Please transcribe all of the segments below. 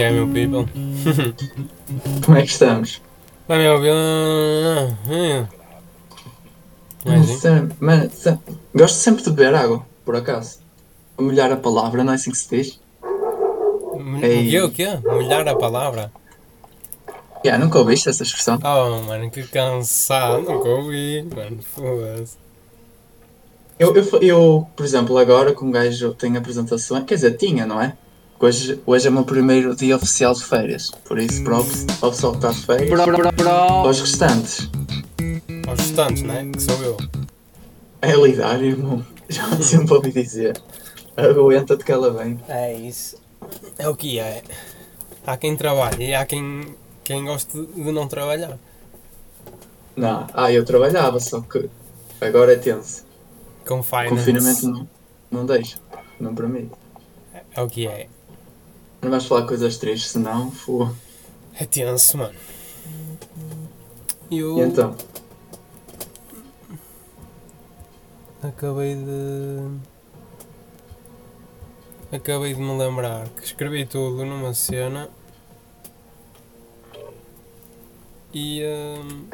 Como é é, meu people? Como é que estamos? Vai me ouvir? Não é Mano, gosto sempre de beber água, por acaso. Molhar a palavra, não é assim que se diz? Ei. quê? O quê? Molhar a palavra? Já, nunca ouviste essa expressão? Oh, mano, que cansado. Nunca ouvi, mano. Foda-se. Eu, eu, eu, por exemplo, agora que um gajo tem apresentações, quer dizer, tinha, não é? Hoje, hoje é o meu primeiro dia oficial de férias, por isso, props ao pessoal que está de férias. Bro, bro, bro. Aos restantes, Aos restantes, né? Que sou eu. é lidar, irmão. Já sempre ouvi dizer. Aguenta-te que ela vem. É isso. É o que é. Há quem trabalhe e há quem, quem goste de não trabalhar. Não, ah, eu trabalhava, só que agora é tenso. Confinamento. Confinamento não, não deixa, não permite. É o que é. Não vais falar coisas tristes, senão, fu. É tenso, mano. E eu E então? acabei de. Acabei de me lembrar que escrevi tudo numa cena e. hum,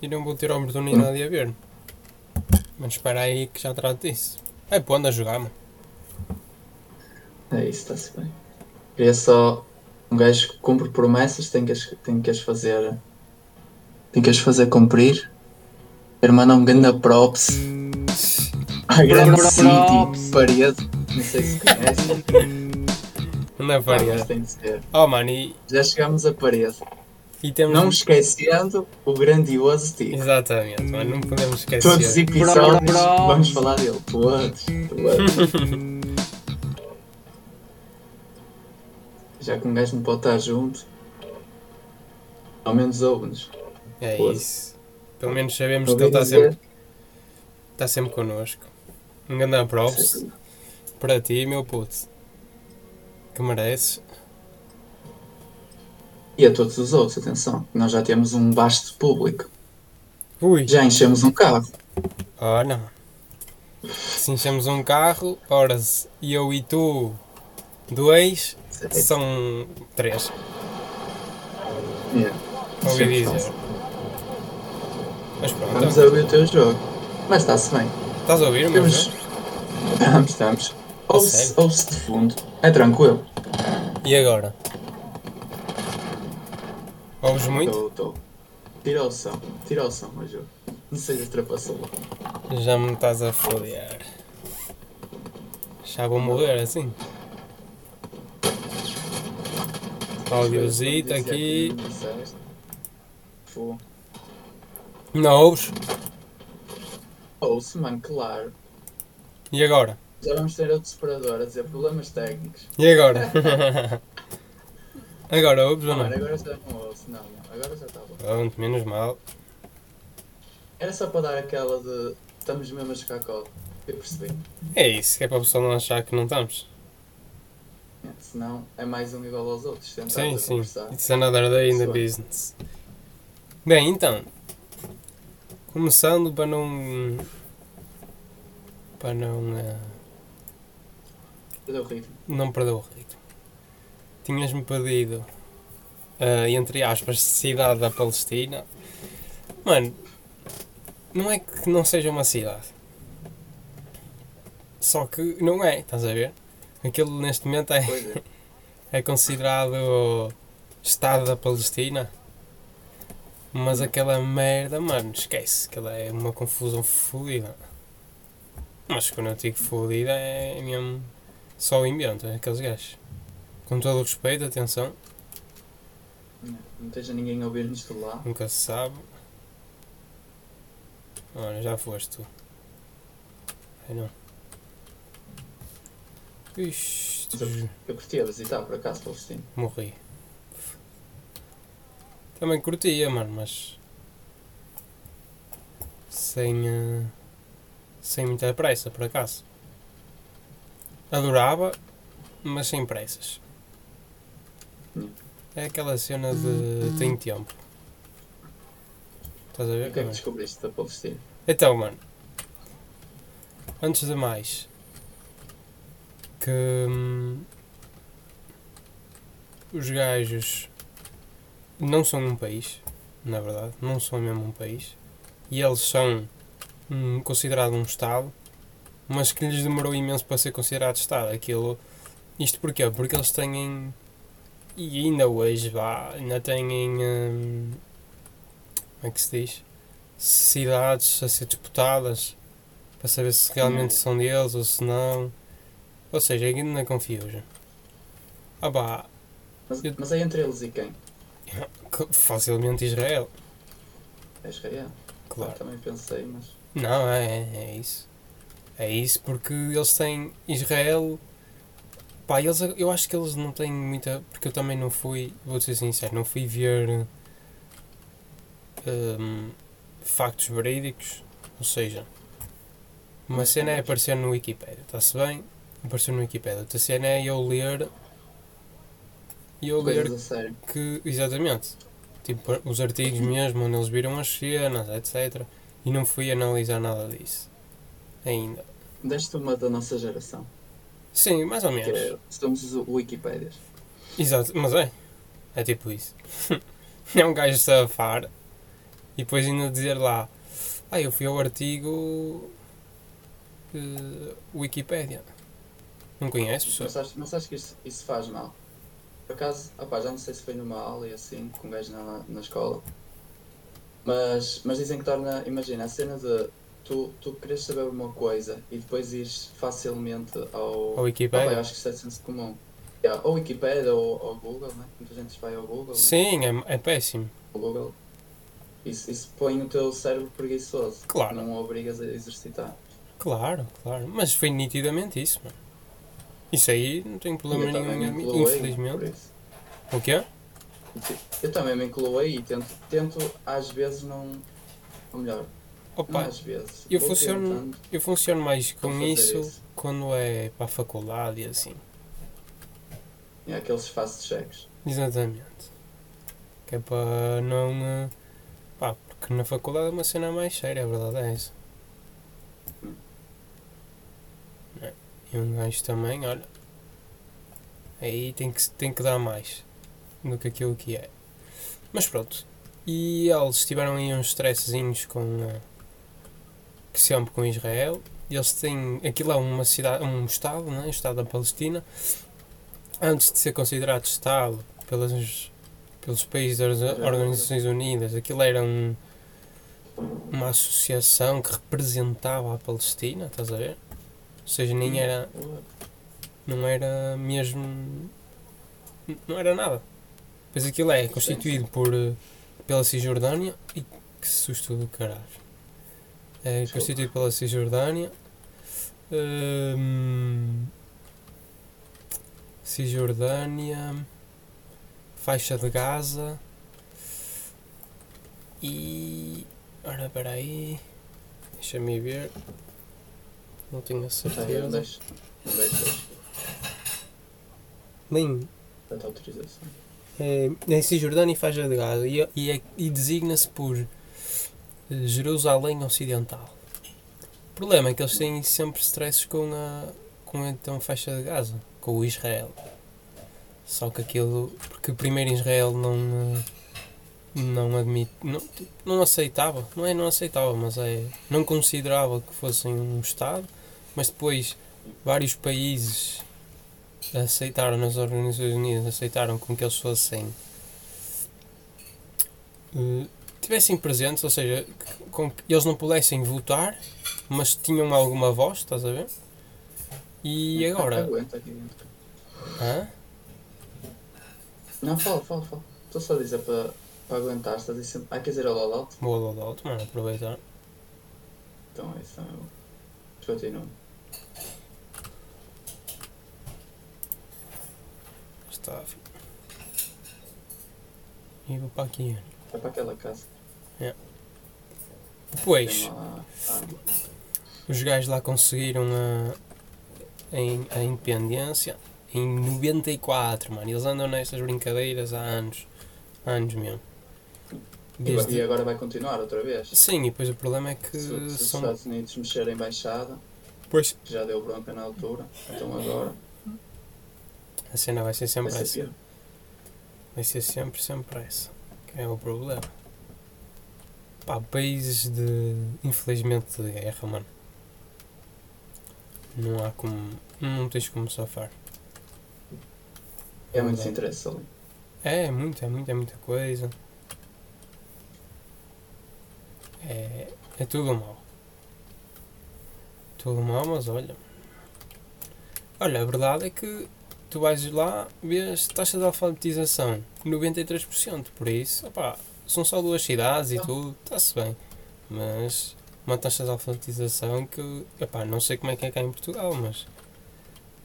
e não vou ter a oportunidade de a ver. Mas espera aí que já trato disso. É pô, anda a jogar, mano. É isso, está-se bem. Queria só. Um gajo que cumpre promessas tem que as, tem que as fazer. Tem que as fazer cumprir. Quero mandar um grande props à grande pro- City props. parede. Não sei se conhecem. Anda a Ah, mas variar. tem de ser. Oh, mano, e, Já chegámos à parede. e temos. Não esquecendo o grandioso Tico. Exatamente, mano, não podemos Todos os esquecer. episódios Pro- pro- vamos falar dele. Todos. todos. Já que um gajo não pode estar junto, ao menos ouve-nos. É Foda. isso. Pelo menos sabemos Ouvi que ele está sempre, está sempre connosco. Um grande props para ti, meu puto. Que mereces. E a todos os outros, atenção, nós já temos um vasto público. Ui! Já enchemos um carro. Oh, não. Se enchemos um carro, ora, eu e tu, dois, são três. Yeah. Ouvi dizer. Mas pronto, Vamos a ouvir o teu jogo. Mas está-se bem. estás a ouvir, meu? Temos. Estamos, estamos. Ouve-se ouve-se de fundo. É tranquilo. E agora? Ouves muito? Estou, estou. Tira o som. Tira o som, meu jogo. Não sejas trapaçola. Já me estás a foder. Já vou morrer assim. Audiozito aqui. Fô. Não ouves? Ouve-se, mano, claro. E agora? Já vamos ter outro separador a dizer problemas técnicos. E agora? agora ouves ou Não, mano, agora já não ouço. Não, não. Agora já está bom. Pronto, menos mal. Era só para dar aquela de. Estamos mesmo a jogar cola. Eu percebi. É isso, que é para o pessoal não achar que não estamos. Senão é mais um igual aos outros. Sim, sim. conversar. It's another day in the business. Bem, então. Começando para não. Para não. eh, Perdeu o ritmo. não perder o ritmo. Tinhas-me pedido, ah, entre aspas, cidade da Palestina. Mano, não é que não seja uma cidade. Só que não é, estás a ver? Aquilo neste momento é, é. é considerado Estado da Palestina. Mas aquela merda, mano, esquece. Aquela é uma confusão fodida. Mas quando eu digo fodida é mesmo só o invento, é aqueles gajos. Com todo o respeito, atenção, Não esteja ninguém a ouvir-nos de lá. nunca se sabe. Olha, já foste tu. Ai não. Ixi, eu, eu curtia visitar por acaso Palestina. morri. Também curtia, mano, mas. Sem. eh, sem muita pressa, por acaso. Adorava, mas sem pressas. Hum. É aquela cena de. tem tempo. Estás a ver? o que é que descobriste da Palestina? Então, mano. Antes de mais. Que hum, os gajos não são um país, na verdade, não são mesmo um país, e eles são hum, considerados um Estado, mas que lhes demorou imenso para ser considerado Estado. Aquilo, isto porquê? Porque eles têm, e ainda hoje, vá, ainda têm, hum, como é que se diz? Cidades a ser disputadas para saber se realmente são deles ou se não. Ou seja, é ainda confusion. Ah pá, Mas, Eu- mas é entre eles e quem? facilmente Israel, É Israel. claro. Ah, também pensei, mas. Não, é, é isso. É isso porque eles têm Israel. Pá, eles, eu acho que eles não têm muita. Porque eu também não fui, vou ser sincero, não fui ver hum, factos verídicos. Ou seja, uma cena é aparecer no Wikipedia, está-se bem? Apareceu no Wikipedia. Outra cena é eu ler. E eu ler que, exatamente, tipo, os artigos mesmo, onde eles viram as cenas, etc. E não fui analisar nada disso. Ainda. Deste uma da nossa geração. Sim, mais ou Que menos. é, somos os Wikipédias. Exato, mas é. É tipo isso. é um gajo safar e depois ainda dizer lá, ah, eu fui ao artigo Wikipédia. Não conheces, pessoal? Mas acho, mas acho que isso, isso faz mal. Por acaso, opá, já não sei se foi numa aula e assim, com um gajo na, na escola. Mas, mas dizem que torna, imagina, a cena de tu, tu queres saber uma coisa e depois ires facilmente ao. Ao eu Wikipédia? acho que isso é senso comum. Yeah, ou Wikipedia ou, ou Google, né? Muita gente vai ao Google. né? Sim, é, é péssimo. Ao Google. Isso, isso põe o teu cérebro preguiçoso. Claro. Não o obrigas a exercitar. Claro, claro. Mas foi nitidamente isso, mano. Isso aí não tenho problema eu nenhum, infelizmente. isso. O quê? Eu também me incluo aí e tento, tento às vezes não. Ou melhor, Opa, às vezes. eu funciono- tentando eu funciono mais com fazer isso quando é para a faculdade e assim. É aqueles fast checks. Exatamente. Que é para não. Pá, porque na faculdade é uma cena mais séria, a verdade é essa. É. E um gajo também, olha. Aí tem que, tem que dar mais do que aquilo que é. Mas pronto. E eles tiveram aí uns stressezinhos com. eh, que sempre com Israel. Eles têm. Aquilo é uma cidade, um Estado, né? Estado da Palestina. Antes de ser considerado Estado pelas, pelos países das Organizações Unidas, aquilo era um, uma associação que representava a Palestina, estás a ver? Ou seja, nem era. Não era mesmo. Não era nada. Pois aquilo é constituído por, eh, pela Cisjordânia. E que susto do caralho. É constituído pela Cisjordânia. hum, Cisjordânia. Faixa de Gaza. E. Ora, peraí. Deixa-me ver. Não tenho a certeza. Bem, autorização. é, é Cisjordânia e faixa de Gaza e, e, é- e designa-se por eh, Jerusalém Ocidental. O problema é que eles têm sempre stresses com a com a então faixa de Gaza, com o Israel. Só que aquilo, porque primeiro Israel não eh, não admite, não, tipo, não aceitava, não é não aceitava, mas é não considerava que fossem um Estado, mas depois vários países aceitaram nas Organizações Unidas, aceitaram com que eles fossem eh, tivessem presentes, ou seja, com que eles não pudessem votar, mas tinham alguma voz, estás a ver? E agora? Aguenta aqui dentro. Hã? Não, fala, fala, fala. Estou só a dizer para, para aguentar. Estás a dizer. Ah, quer dizer ao alto? Boa loadout, mano, aproveitar. Então é isso. Então eu continuo. E vou para aqui. É para aquela casa. Depois, lá. Ah, os gajos lá conseguiram a, a, in- a independência em 94, mano. Eles andam nessas brincadeiras há anos. Há anos mesmo. e, Desde- e agora vai continuar outra vez. Sim, e depois o problema é que Se, se os são. Estados Unidos mexerem em embaixada, Pois, já deu bronca na altura, então agora. A cena vai ser sempre Vai ser essa. pior. Vai ser sempre, sempre essa. Que é o problema. Pá, países de. Infelizmente de guerra, mano. Não há como. Não tens como safar. É muito interesse ali. É, é muito, é muito, é muita coisa. É, é tudo mal. Tudo mal, mas olha. Olha, a verdade é que tu vais lá, vês taxa de alfabetização 93%, por isso, opá, são só duas cidades e Então. tudo, está-se bem. Mas uma taxa de alfabetização que, epá, não sei como é que é cá em Portugal, mas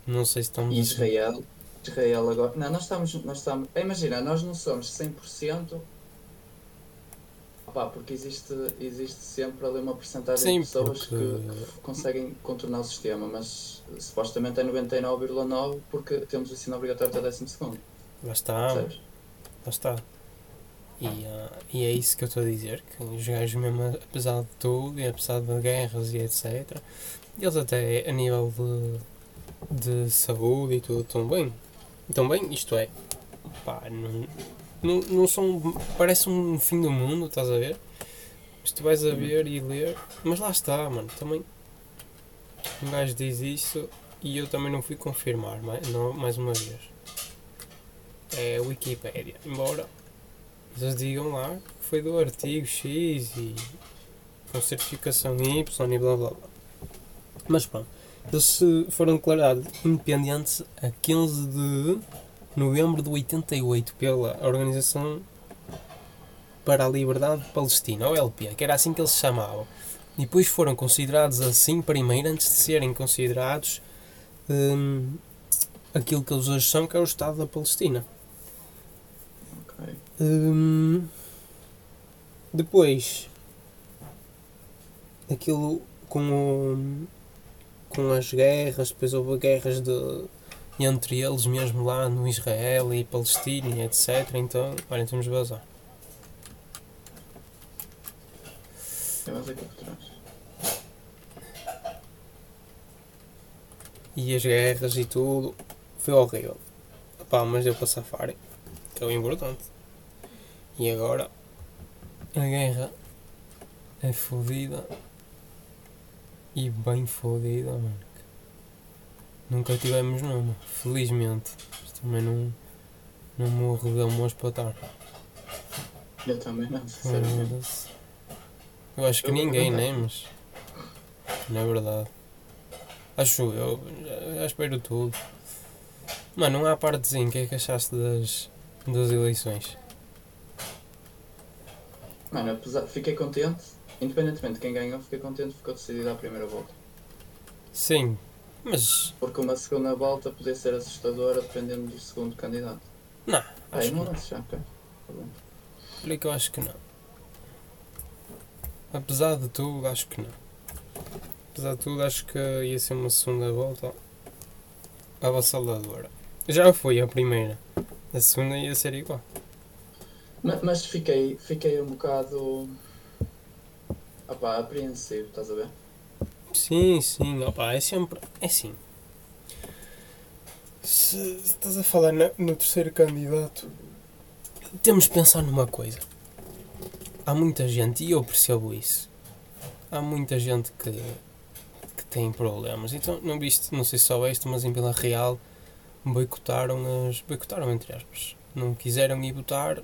não sei se estamos. Israel, Israel agora. Não, nós estamos. Nós estamos imagina, nós não somos 100%. Porque existe, existe sempre ali uma porcentagem Sim, de pessoas porque- que, conseguem contornar o sistema, mas supostamente é 99,9% porque temos o ensino obrigatório até 12 segundo. Lá está. Percebes? Lá está. E, ah, e é isso que eu estou a dizer, que os gajos mesmo, apesar de tudo, e apesar de guerras e etc, eles até a nível de, de saúde e tudo estão bem. Estão bem, isto é, pá, não, não, não são, parece um fim do mundo, estás a ver? Mas tu vais a ver e ler, mas lá está, mano, também um gajo diz isso e eu também não fui confirmar, mais, não, mais uma vez. É a Wikipédia, embora eles digam lá que foi do artigo X e com certificação Y e blá blá blá. Mas pronto, eles foram declarados independentes a 15 de novembro de 88 pela Organização para a Liberdade Palestina, OLP, que era assim que eles se chamavam. E depois foram considerados assim primeiro antes de serem considerados hum, aquilo que eles hoje são, que é o Estado da Palestina. Hum, depois, aquilo com, o, com as guerras, depois houve guerras de, entre eles mesmo lá no Israel e Palestina etc. Então, olha, temos de. Tem mais aqui por trás. E as guerras e tudo, foi horrível. Pá, mas deu para safar, que é o importante. E agora, a guerra é fodida e bem fodida, mano. Nunca tivemos numa, felizmente. Mas também não, não morro de amor para estar. Eu também não, sinceramente. Eu acho que ninguém, né? Mas. Não é verdade. Acho eu. Já, espero tudo. Mano, não há partezinho. O que é que achaste das, das eleições? Mano, apesar, fiquei contente, independentemente de quem ganhou, fiquei contente, ficou decidido à primeira volta. Sim, mas. Porque uma segunda volta podia ser assustadora dependendo do segundo candidato. Não, Ah, acho e que não já, ok. Tá bom. Olha que eu acho que não. Apesar de tudo, acho que não. Apesar de tudo, acho que ia ser uma segunda volta avassaladora. Já foi a primeira. A segunda ia ser igual. Ma- Mas fiquei, fiquei um bocado. Opá, apreensivo, estás a ver? Sim, sim, opa, é sempre. É assim. Se, estás a falar na- no terceiro candidato, temos de pensar numa coisa. Há muita gente, e eu percebo isso. Há muita gente que, que tem problemas. Então, não viste, não sei se soubeste, mas em Vila Real boicotaram as. boicotaram entre aspas. Não quiseram ir votar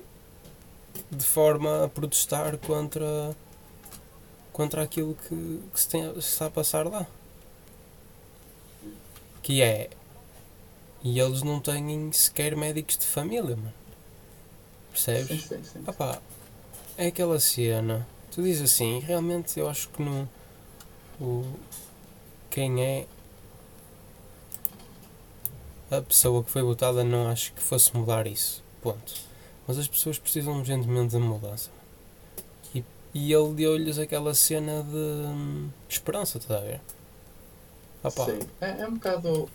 de forma a protestar contra contra aquilo que, que se, tem, se está a passar lá. Que é. E eles não têm sequer médicos de família, mano. Sim, Percebes? sim, sim. Ah pá, é aquela cena. Tu dizes assim, realmente eu acho que não. O, quem é a pessoa que foi votada não acho que fosse mudar isso. Ponto. Mas as pessoas precisam urgentemente de mudança. E, ele deu-lhes aquela cena de hum, esperança, estás a ver? Pá, Sim. É, é um bocado.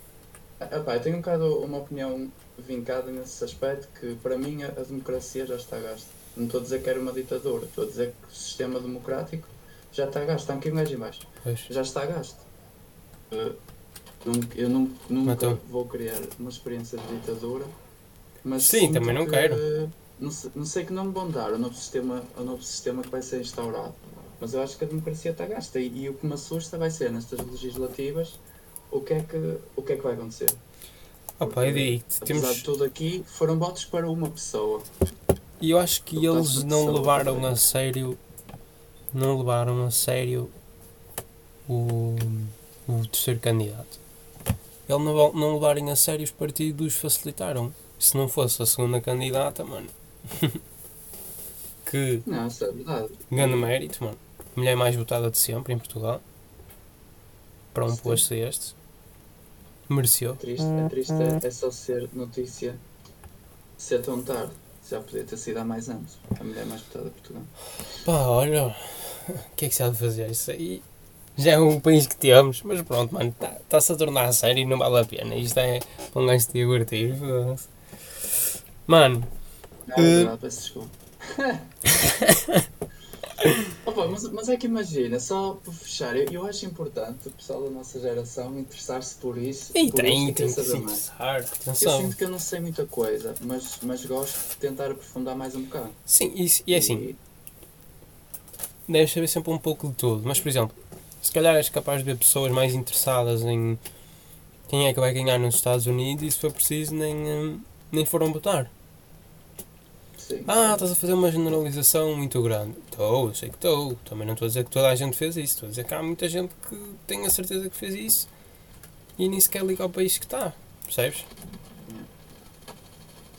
Epá, eu tenho um bocado uma opinião vincada nesse aspecto que para mim a, a democracia já está gasta. Não estou a dizer que era uma ditadura, estou a dizer que o sistema democrático já está gasto. Está um bocadinho mais pois. Já está gasto. Eh, Nunca- eu nun- nunca Então. vou criar uma experiência de ditadura. Mas Sim, também não que- quero. Não sei, não sei que não me vão dar o novo sistema, o novo sistema que vai ser instaurado. Mas eu acho que a democracia está gasta. E, e o que me assusta vai ser nestas legislativas o que é que, o que, é que vai acontecer. Opa, eu Apesar temos. de tudo aqui, foram votos para uma pessoa. E eu acho que Eu eles não levaram a sério. Não levaram a sério o, o terceiro candidato. Ele não, não levarem a sério os partidos facilitaram. Se não fosse a segunda candidata, mano. que Não, isso é verdade. grande mérito, mano. Mulher mais votada de sempre em Portugal. Para um posto este. Mereceu. É triste, é triste é, é só ser notícia ser tão tarde. Já podia ter sido há mais anos. A mulher mais votada de Portugal. Pá, olha, o que é que se há de fazer? Isso aí já é um país que temos, mas pronto, mano, está-se a tornar a sério e não vale a pena. Isto é um gajo de divertir. Mano, Não, Eh. é verdade, peço desculpa. Opa, mas, mas é que imagina, só para fechar, eu, eu acho importante o pessoal da nossa geração interessar-se por isso. e por tem, tem que se interessar, Eu sinto que eu não sei muita coisa, mas, mas gosto de tentar aprofundar mais um bocado. Sim, isso, e é assim, E- deves saber sempre um pouco de tudo, mas por exemplo, se calhar és capaz de ver pessoas mais interessadas em quem é que vai ganhar nos Estados Unidos e se for preciso nem, hum, nem foram votar. Sim. Ah, estás a fazer uma generalização muito grande. Estou, eu sei que estou. Também não estou a dizer que toda a gente fez isso. Estou a dizer que há muita gente que tem a certeza que fez isso e nem sequer liga ao país que está. Percebes?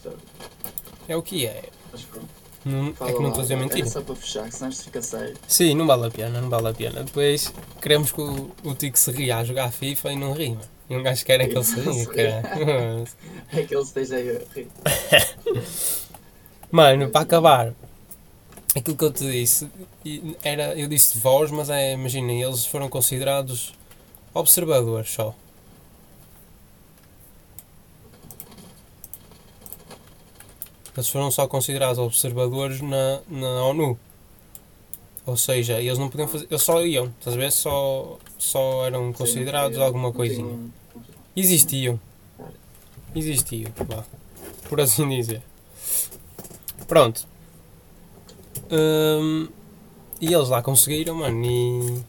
Sabe? É o que é. Mas pronto. Não, é que não estou a dizer era mentira. só para fechar, que senão isto fica sério. Sim, não vale a pena, não vale a pena. Depois queremos que o, o Tico se ria a jogar FIFA e não rima. E um gajo quer é que ele se ria, cara. É que ele esteja a rir. Mano, para acabar, aquilo que eu te disse, era, eu disse voz, mas é, imaginem, eles foram considerados observadores só. Eles foram só considerados observadores na, na ONU. Ou seja, eles não podiam fazer. Eles só iam, estás a ver? Só, só eram considerados alguma coisinha. Existiam. Existiam, vá. Por assim dizer. Pronto. Hum, e eles lá conseguiram, mano. E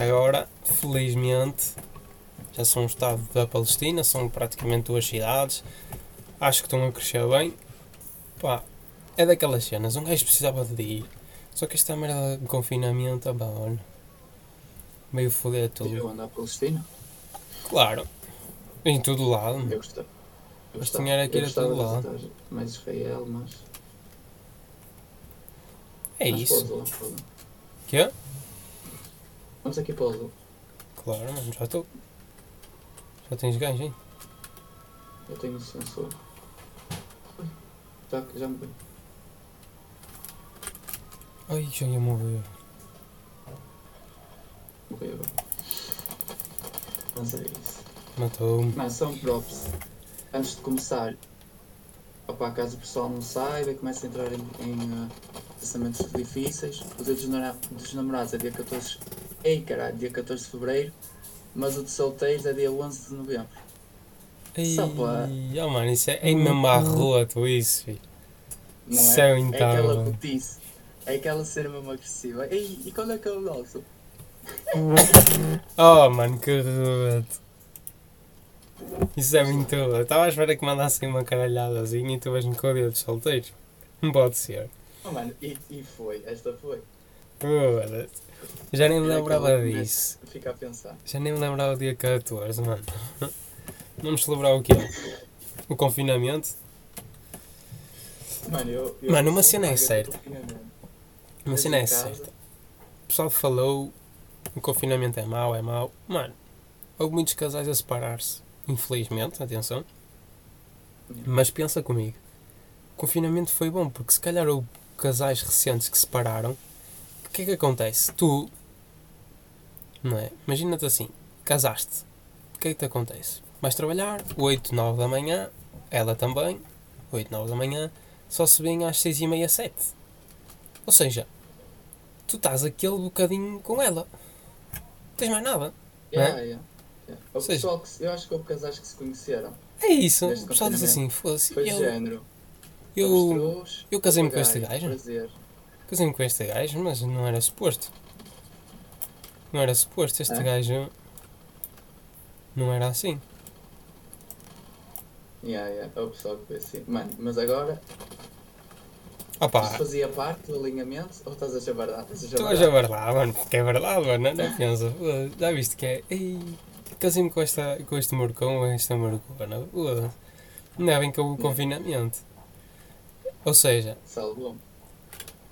agora, felizmente, já são um Estado da Palestina. São praticamente duas cidades. Acho que estão a crescer bem. Pá, é daquelas cenas. Um gajo precisava de ir. Só que esta merda de confinamento, pá, olha. Meio foder tudo. Eu ando à Palestina. Claro. Em todo lado. Eu gostava. Eu Mas gostava- tinha era que ir a todo lado. Mais Israel, mas. É mas isso. pode lá. Quê? Vamos aqui para o Zoo. Claro, mano, já estou. Já tens ganho, hein? Eu tenho o sensor. Já, já me. Ai, já ia morrer. Morreu agora. Mas é isso. Matou-me. Não, são props. Antes de começar, opa, caso o pessoal não saiba comece a entrar em, em uh, pensamentos difíceis, o dia dos, namora- dos namorados é dia 14. Ei caralho, dia 14 de Fevereiro, mas o de solteiros é dia 11 de Novembro. Ai, Só pá. oh, mano, isso é, é mesmo arroto isso, filho. Não Céu é? então, É aquela putice. É aquela cena mesmo agressiva. Ei, e quando é que é o nosso? Oh, mano, que arroto. Isso é muito. Eu estava à espera que mandassem uma caralhadazinha e tu vais-me com o dia dos solteiros. Não pode ser. Oh mano, e, e foi, esta foi. Foda-se. Já nem me lembrava disso. Fica a pensar. Já nem me lembrava do dia 14, mano. Vamos celebrar o quê? O confinamento? Mano, eu, eu Mano, uma cena é certa. Uma cena é casa, certa. O pessoal falou o confinamento é mau, é mau. Mano, houve muitos casais a separar-se. Infelizmente, atenção. Mas pensa comigo. O confinamento foi bom, porque se calhar houve casais recentes que se separaram. O que é que acontece? Tu, não é? Imagina-te assim, casaste. O que é que te acontece? Vais trabalhar 8, 9 da manhã, ela também, 8, 9 da manhã, só se vêem às 6 e meia, 7. Ou seja, tu estás aquele bocadinho com ela. Não tens mais nada. Yeah, yeah. O pessoal que se- eu acho que houve casais que se conheceram. É isso, o pessoal diz assim, foda-se, Foi eu, género. Eu eu casei-me com este gajo. Casei-me com este gajo, mas não era suposto. Não era suposto, este É? gajo não era assim. Yeah, yeah. É o pessoal que foi assim. Mano, mas agora, Opá, isto fazia parte do alinhamento ou estás a chavardar? Estás a estou a chavardar? jabar lá, mano, porque é verdade, mano, não, pensa, foda-se, já viste que é, ei, casei-me com, esta, com este morcão ou esta morcona, é bem com o confinamento. Ou seja, Salvou.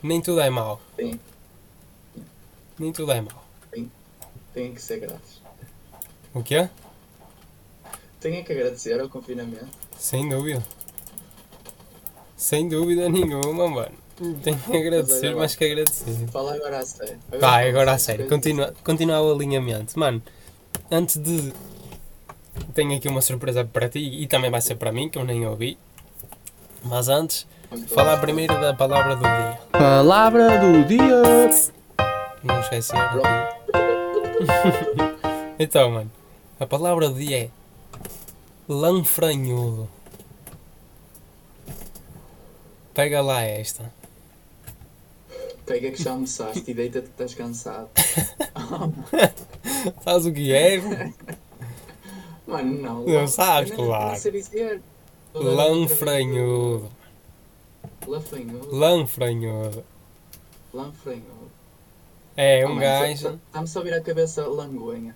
nem tudo é mau, Sim, nem tudo é mau. têm que ser gratos. O quê? Tenho que agradecer ao confinamento. Sem dúvida. Sem dúvida nenhuma, mano. Tenho que agradecer, mais que agradecer. Fala agora a sério. Vai, agora a sério. Continua, continua o alinhamento. Mano, antes de. Tenho aqui uma surpresa para ti e também vai ser para mim, que eu nem ouvi. Mas antes, falar primeiro da palavra do dia. Palavra do dia. Não esquecer. então, mano, a palavra do dia é. Lanfranhudo. Pega lá esta. Pega que já almoçaste e deita-te que estás cansado. Sabes o que é? Mano, não. Não sabes, claro. Sei. Lanfranhudo. Lanfranhudo. Lanfranhudo. É Ah, um mano, gajo. Está-me só a vir à cabeça languenha.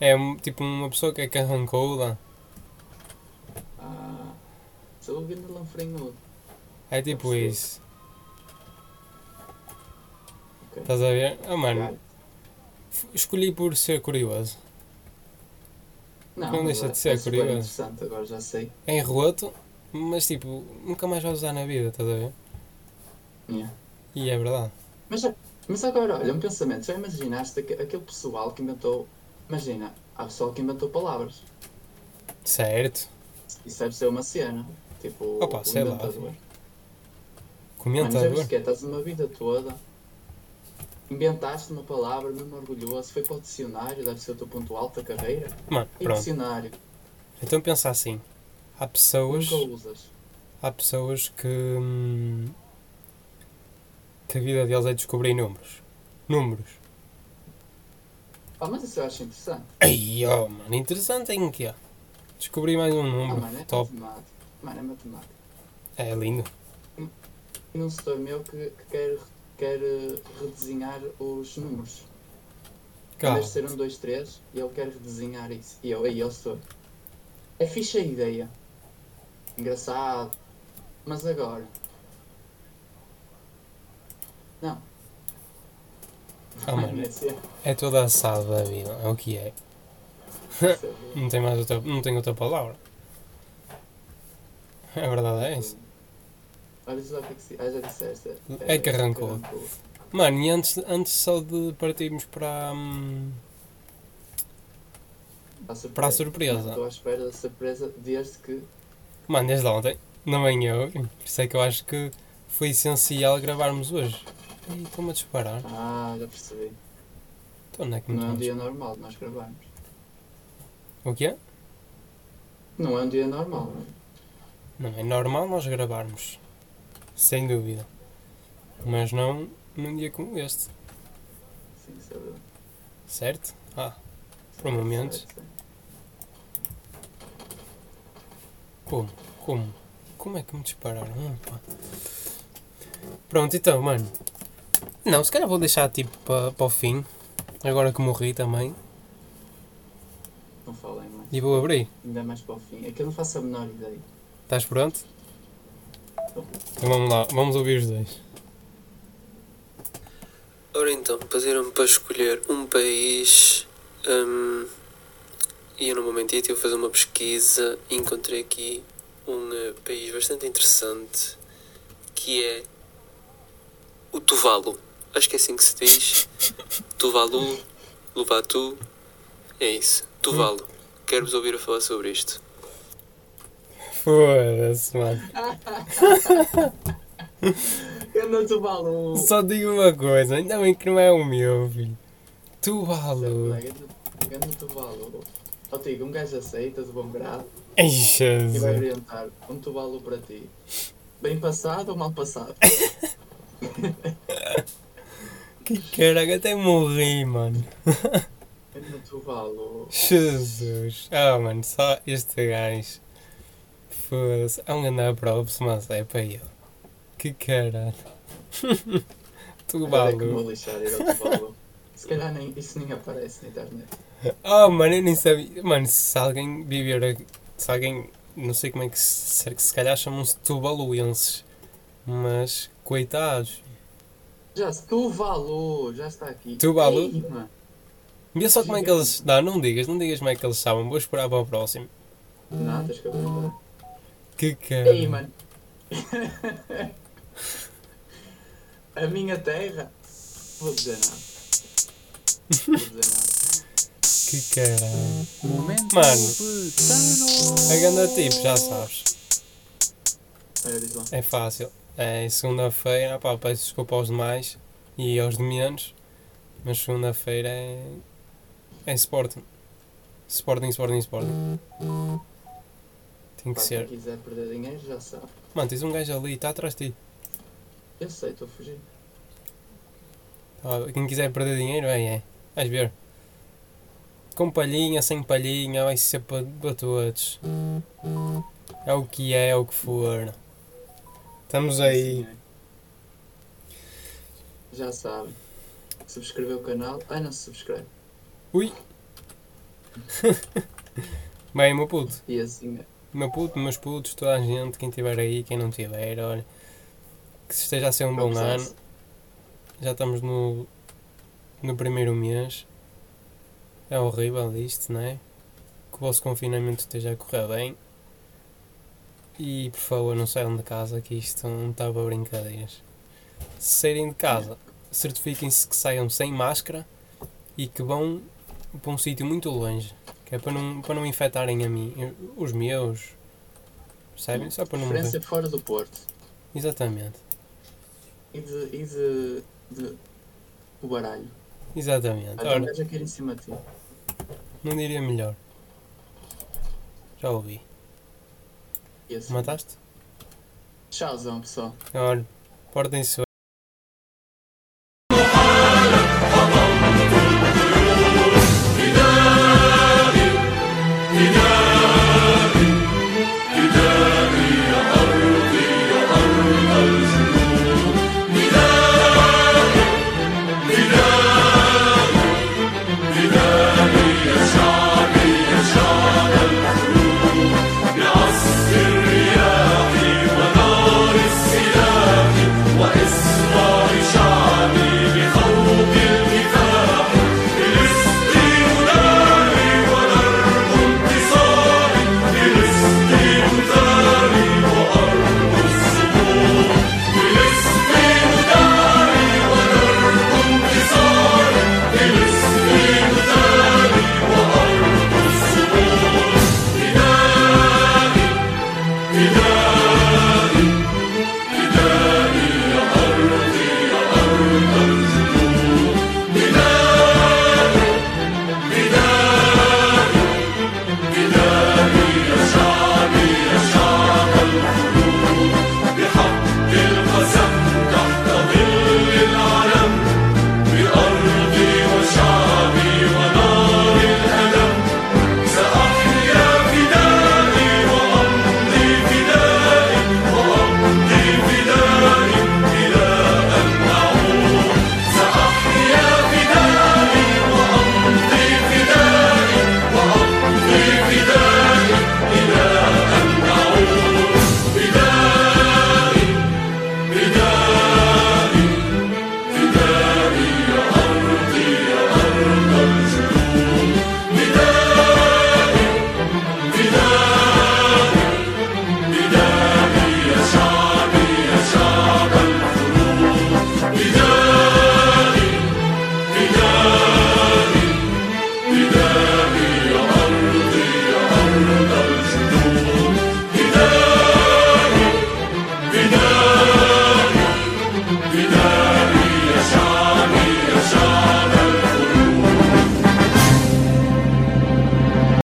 É um- tipo uma pessoa que é carrancuda. Ah, sou o grande. É tipo isso. Ok. Estás a ver? Ah, mano, Cara, f- escolhi por ser curioso. Não, não deixa é- de ser é curioso. agora já sei. É enroto, mas tipo, nunca mais vais usar na vida, estás a ver? Yeah. E é verdade. Mas, mas agora, olha, um pensamento. Já imaginaste aque- aquele pessoal que inventou. Imagina, há pessoal que inventou palavras. Certo. Isso deve ser uma cena. Tipo, Opa, o sei lá. inventador. Mano, já Comentador. viste que é? Estás uma vida toda. Inventaste uma palavra, mesmo orgulhoso. Foi para o dicionário, deve ser o teu ponto alto da carreira. Mano, E pronto. dicionário, Então pensa assim. Há pessoas. Há pessoas que. hum, que a vida deles é descobrir números. Números. Ah, mas isso eu acho interessante. Ai, oh, mano, interessante em que é? Descobri mais um Ah, número. mano, é Top. matemática. Mano, é matemática. É lindo. Um setor meu que, que quer, quer eh, redesenhar os números. Em Calma. vez de ser um, dois, três, e ele quer redesenhar isso. E eu, aí eu estou. É fixe a ideia. Engraçado. Mas agora. Não. Ah, mano. É- É toda assado da vida. É o que é. é- Não tem mais outra, não tem outra palavra. A verdade é isso. Olha que é que se. Ah, já disseste. É carrancudo. Mano, e antes, antes só de partirmos para. hum, Para a surpresa. Estou à espera da surpresa desde que. Mano, desde ontem. Não vem eu. Por isso é que eu acho que foi essencial gravarmos hoje. Ih, estou-me a disparar. Ah, já percebi. Então onde é que me Não é um dia normal de nós gravarmos. O que é? Não é um dia normal. Não, é normal nós gravarmos. Sem dúvida. Mas não num dia como este. Sim, é verdade. Certo? Ah, por momento. Certo, certo. Como? Como? Como é que me dispararam? Pá. Pronto, então, mano. Não, se calhar vou deixar tipo para o fim. Agora que morri também. Não falem mais. E vou abrir. Ainda mais para o fim. É que eu não faço a menor ideia. Estás pronto? Então vamos lá, vamos ouvir os dois. Ora então, pediram-me para escolher um país hum, e eu no momento estive a fazer uma pesquisa e encontrei aqui um eh, país bastante interessante que é o Tuvalu. Acho que é assim que se diz. Tuvalu, Luvatu, é isso. Tuvalu. Quero-vos ouvir a falar sobre isto. Foda-se, mano. Eu não maluco. Só digo uma coisa, ainda bem que não é o meu, filho. Tuvalu. Grande Tuvalu. Ó Tigo, um gajo aceita de bom grado Ai, e vai orientar um Tuvalu para ti. Bem passado ou mal passado? Que caraca, até morri, mano. Grande Tuvalu. Jesus. Ah, mano, só este gajo. Foda-se. É um grande props, mas é para ele. Que caralho. Tu Agora é que lixar ir ao Tuvalu. Se calhar nem, isso nem aparece na internet. Oh, mano, eu nem sabia. Mano, se alguém viver. Se alguém. Não sei como é que se, se calhar chamam-se tuvaluenses. Mas, coitados. Já, Tuvalu, já está aqui. Tuvalu? Ei, mano. Vê só como é que eles. Não, não digas, não digas como é que eles chamam. Vou esperar para o próximo. Não, tens que aguentar. Que Ei, caralho. mano. A minha terra. Vou dizer nada. Vou dizer nada. Que caralho. Momento Mano. A ganda tipo, já sabes. Diz lá. É fácil. É segunda-feira, pá, peço desculpa aos demais e aos de menos, mas segunda-feira é. é Sporting. Sporting, Sporting, Sporting. Tem que Pá, ser. Quem quiser perder dinheiro já sabe. Mano, tens um gajo ali, está atrás de ti. Eu sei, estou a fugir. Tá, quem quiser perder dinheiro, é, é. Vais ver. Com palhinha, sem palhinha, vai ser para, para todos. É o que é, é o que for. Estamos aí. Já sabem. Subscrever o canal. Ai, não se subscreve. Ui! Bem, meu puto. E assim é. Meu puto, meus putos, toda a gente, quem estiver aí, quem não estiver, olha. Que esteja a ser um bom ano. Já estamos no, no primeiro mês. É horrível isto, não é? Que o vosso confinamento esteja a correr bem. E por favor não saiam de casa que isto não está para brincadeiras. Se saírem de casa, certifiquem-se que saiam sem máscara e que vão para um sítio muito longe. Que é para não, para não infectarem a mim, os meus. Percebem? Só para não morrer. Preferência fora do Porto. Exatamente. E de. E de. de o baralho. Exatamente. Olha, um Ora, gajo a cair em cima de ti. não diria melhor. Já ouvi. E assim. Mataste? Tchauzão, pessoal. Olha, portem-se